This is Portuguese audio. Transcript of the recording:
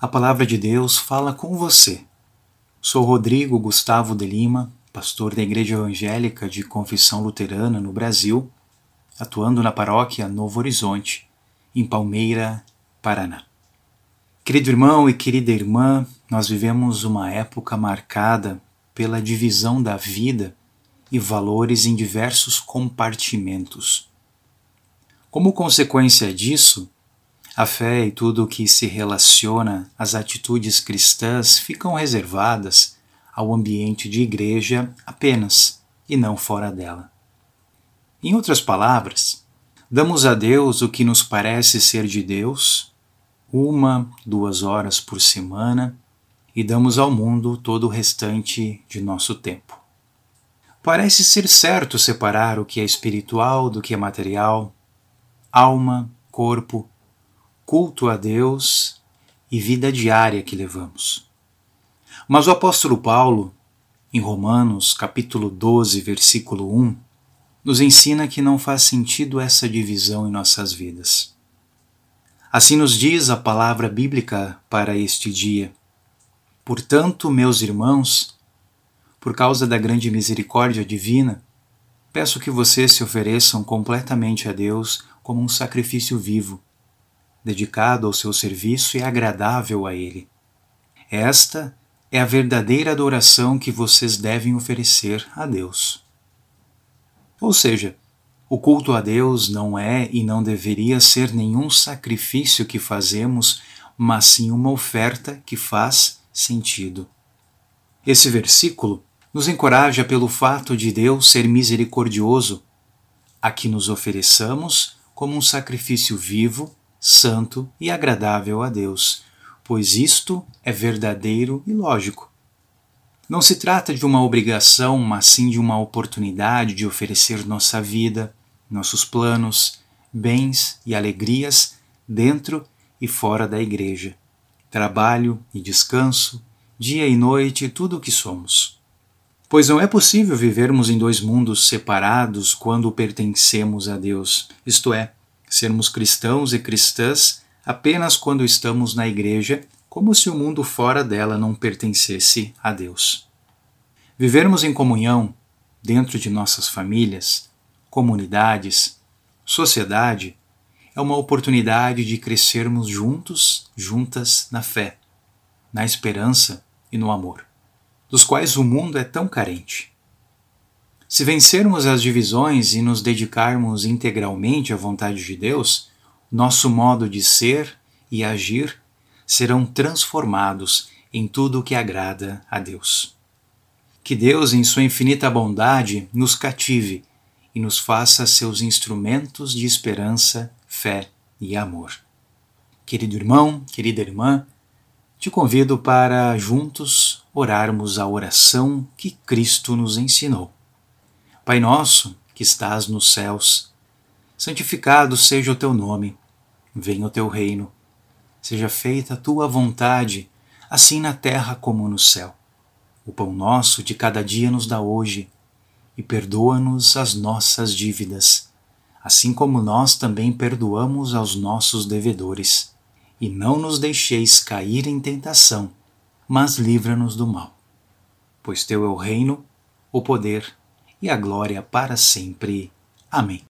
A palavra de Deus fala com você. Sou Rodrigo Gustavo de Lima, pastor da Igreja Evangélica de Confissão Luterana no Brasil, atuando na paróquia Novo Horizonte, em Palmeira, Paraná. Querido irmão e querida irmã, nós vivemos uma época marcada pela divisão da vida e valores em diversos compartimentos. Como consequência disso, a fé e tudo o que se relaciona às atitudes cristãs ficam reservadas ao ambiente de igreja apenas e não fora dela. Em outras palavras, damos a Deus o que nos parece ser de Deus, uma, duas horas por semana, e damos ao mundo todo o restante de nosso tempo. Parece ser certo separar o que é espiritual do que é material, alma, corpo, culto a Deus e vida diária que levamos. Mas o apóstolo Paulo, em Romanos, capítulo 12, versículo 1, nos ensina que não faz sentido essa divisão em nossas vidas. Assim nos diz a palavra bíblica para este dia. Portanto, meus irmãos, por causa da grande misericórdia divina, peço que vocês se ofereçam completamente a Deus como um sacrifício vivo, dedicado ao seu serviço e agradável a Ele. Esta é a verdadeira adoração que vocês devem oferecer a Deus. Ou seja, o culto a Deus não é e não deveria ser nenhum sacrifício que fazemos, mas sim uma oferta que faz sentido. Esse versículo nos encoraja pelo fato de Deus ser misericordioso, a que nos ofereçamos como um sacrifício vivo santo e agradável a Deus, pois isto é verdadeiro e lógico. Não se trata de uma obrigação, mas sim de uma oportunidade de oferecer nossa vida, nossos planos, bens e alegrias dentro e fora da igreja, trabalho e descanso, dia e noite, tudo o que somos. Pois não é possível vivermos em dois mundos separados quando pertencemos a Deus, isto é, sermos cristãos e cristãs apenas quando estamos na igreja, como se o mundo fora dela não pertencesse a Deus. Vivermos em comunhão dentro de nossas famílias, comunidades, sociedade é uma oportunidade de crescermos juntos, juntas na fé, na esperança e no amor, dos quais o mundo é tão carente. Se vencermos as divisões e nos dedicarmos integralmente à vontade de Deus, nosso modo de ser e agir serão transformados em tudo o que agrada a Deus. Que Deus, em Sua infinita bondade, nos cative e nos faça seus instrumentos de esperança, fé e amor. Querido irmão, querida irmã, te convido para juntos orarmos a oração que Cristo nos ensinou. Pai nosso, que estás nos céus, santificado seja o teu nome. Venha o teu reino. Seja feita a tua vontade, assim na terra como no céu. O pão nosso de cada dia nos dá hoje, e perdoa-nos as nossas dívidas, assim como nós também perdoamos aos nossos devedores. E não nos deixeis cair em tentação, mas livra-nos do mal. Pois teu é o reino, o poder e a glória para sempre. Amém.